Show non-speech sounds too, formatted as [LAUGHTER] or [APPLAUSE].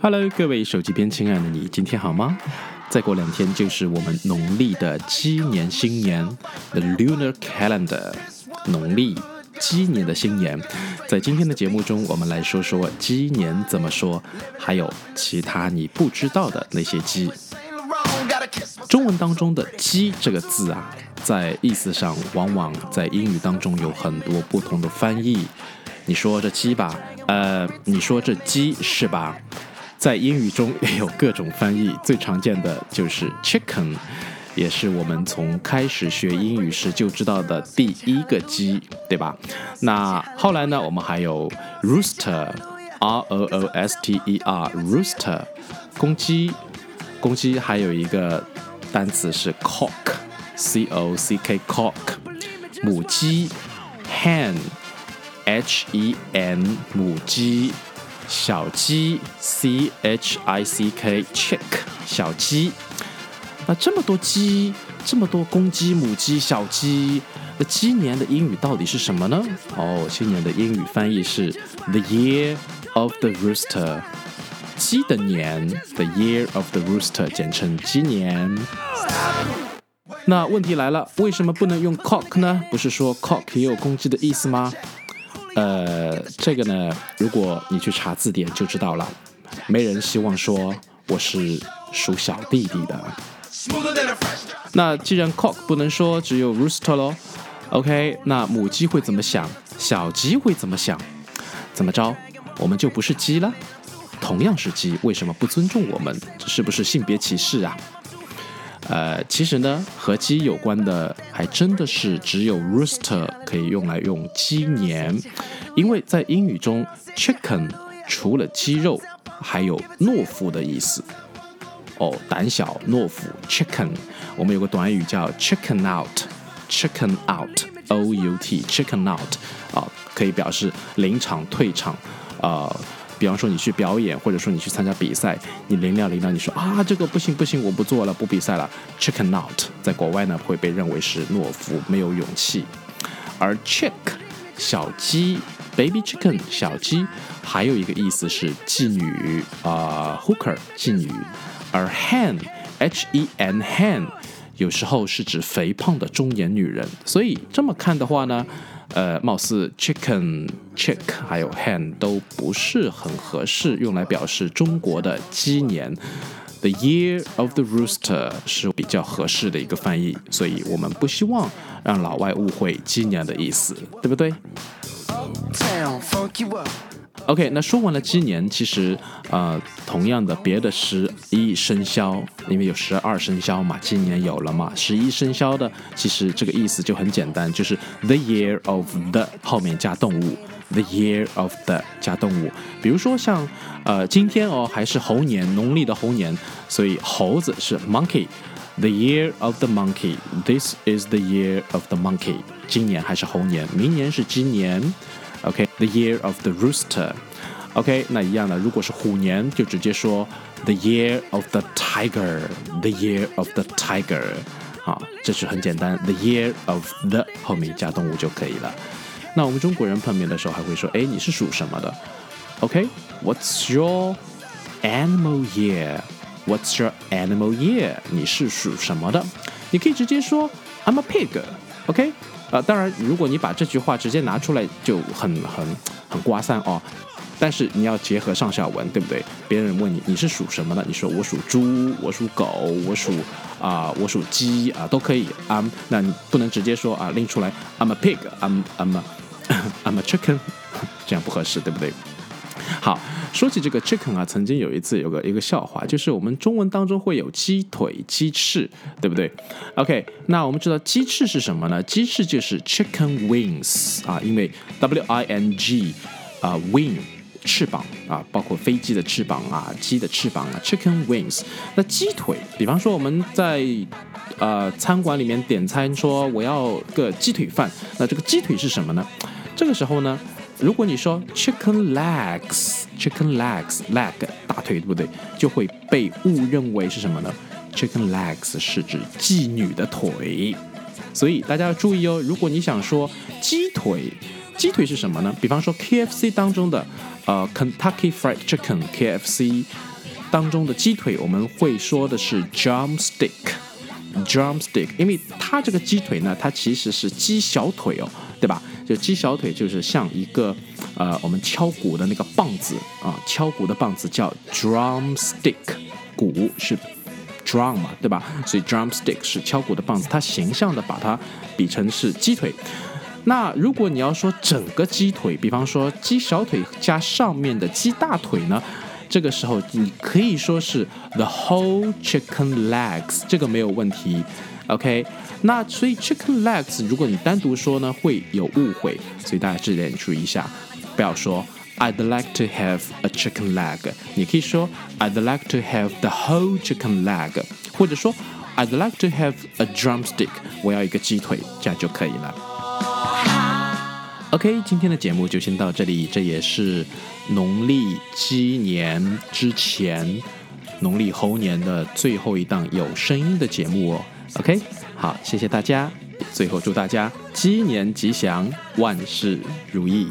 Hello，各位手机边亲爱的你，今天好吗？再过两天就是我们农历的鸡年新年，The Lunar Calendar，农历鸡年的新年。在今天的节目中，我们来说说鸡年怎么说，还有其他你不知道的那些鸡。中文当中的“鸡”这个字啊，在意思上往往在英语当中有很多不同的翻译。你说这鸡吧，呃，你说这鸡是吧？在英语中也有各种翻译，最常见的就是 chicken，也是我们从开始学英语时就知道的第一个鸡，对吧？那后来呢，我们还有 rooster，r o o s t e r，rooster，公鸡，公鸡还有一个单词是 cock，c o c k，cock，母鸡，hen，h e n，母鸡。小鸡，c h i c k，chick，小鸡。那这么多鸡，这么多公鸡、母鸡、小鸡，那鸡年的英语到底是什么呢？哦，今年的英语翻译是 The Year of the Rooster，鸡的年，The Year of the Rooster，简称鸡年。那问题来了，为什么不能用 cock 呢？不是说 cock 也有公鸡的意思吗？呃，这个呢，如果你去查字典就知道了。没人希望说我是属小弟弟的。那既然 cock 不能说，只有 rooster 喽。OK，那母鸡会怎么想？小鸡会怎么想？怎么着？我们就不是鸡了？同样是鸡，为什么不尊重我们？这是不是性别歧视啊？呃，其实呢，和鸡有关的还真的是只有 rooster 可以用来用鸡年，因为在英语中，chicken 除了鸡肉，还有懦夫的意思。哦，胆小懦夫，chicken。我们有个短语叫 chicken out，chicken out，o u t，chicken out，啊，可以表示临场退场，啊。比方说你去表演，或者说你去参加比赛，你临了临了，你说啊这个不行不行，我不做了，不比赛了，chicken out，在国外呢会被认为是懦夫，没有勇气。而 chick 小鸡，baby chicken 小鸡，还有一个意思是妓女啊，hooker 妓女。而 hen h e n hen 有时候是指肥胖的中年女人，所以这么看的话呢。呃，貌似 chicken、chick 还有 hen 都不是很合适用来表示中国的鸡年。The year of the rooster 是比较合适的一个翻译，所以我们不希望让老外误会鸡年的意思，对不对？OK，那说完了今年，其实呃，同样的别的十一生肖，因为有十二生肖嘛，今年有了嘛，十一生肖的，其实这个意思就很简单，就是 the year of the 后面加动物，the year of the 加动物。比如说像呃今天哦还是猴年，农历的猴年，所以猴子是 monkey，the year of the monkey，this is the year of the monkey，今年还是猴年，明年是鸡年。OK，the year of the rooster。OK，那一样的，如果是虎年，就直接说 the year of the tiger，the year of the tiger。好，这是很简单，the year of the 后面加动物就可以了。那我们中国人碰面的时候还会说，哎，你是属什么的？OK，What's your animal year？What's your animal year？你是属什么的？你可以直接说 I'm a pig。OK。 呃，当然，如果你把这句话直接拿出来，就很很很刮散哦。但是你要结合上下文，对不对？别人问你你是属什么的，你说我属猪，我属狗，我属啊，我属鸡啊，都可以啊。那你不能直接说啊，拎出来，I'm a pig，I'm I'm a [COUGHS] I'm a chicken，这样不合适，对不对？好，说起这个 chicken 啊，曾经有一次有个一个笑话，就是我们中文当中会有鸡腿、鸡翅，对不对？OK，那我们知道鸡翅是什么呢？鸡翅就是 chicken wings 啊，因为 W I N G 啊 wing 翅膀啊，包括飞机的翅膀啊，鸡的翅膀啊，chicken wings。那鸡腿，比方说我们在呃餐馆里面点餐说我要个鸡腿饭，那这个鸡腿是什么呢？这个时候呢？如果你说 chicken legs，chicken legs leg 大腿对不对？就会被误认为是什么呢 chicken legs 是指妓女的腿。所以大家要注意哦，如果你想说鸡腿，鸡腿是什么呢？比方说 KFC 当中的呃 Kentucky Fried Chicken，KFC 当中的鸡腿，我们会说的是 drumstick，drumstick，因为它这个鸡腿呢，它其实是鸡小腿哦，就鸡小腿就是像一个呃我们敲鼓的那个棒子啊，敲鼓的棒子叫 drumstick，鼓是。drum 嘛，对吧？所以 drumstick 是敲鼓的棒子，它形象的把它比成是鸡腿。那如果你要说整个鸡腿，比方说鸡小腿加上面的鸡大腿呢，这个时候你可以说是 the whole chicken legs，这个没有问题。OK，那所以 chicken legs 如果你单独说呢，会有误会，所以大家这点注意一下，不要说。I'd like to have a chicken leg。你可以说 I'd like to have the whole chicken leg，或者说 I'd like to have a drumstick。我要一个鸡腿，这样就可以了。OK，今天的节目就先到这里，这也是农历鸡年之前，农历猴年的最后一档有声音的节目哦。OK，好，谢谢大家，最后祝大家鸡年吉祥，万事如意。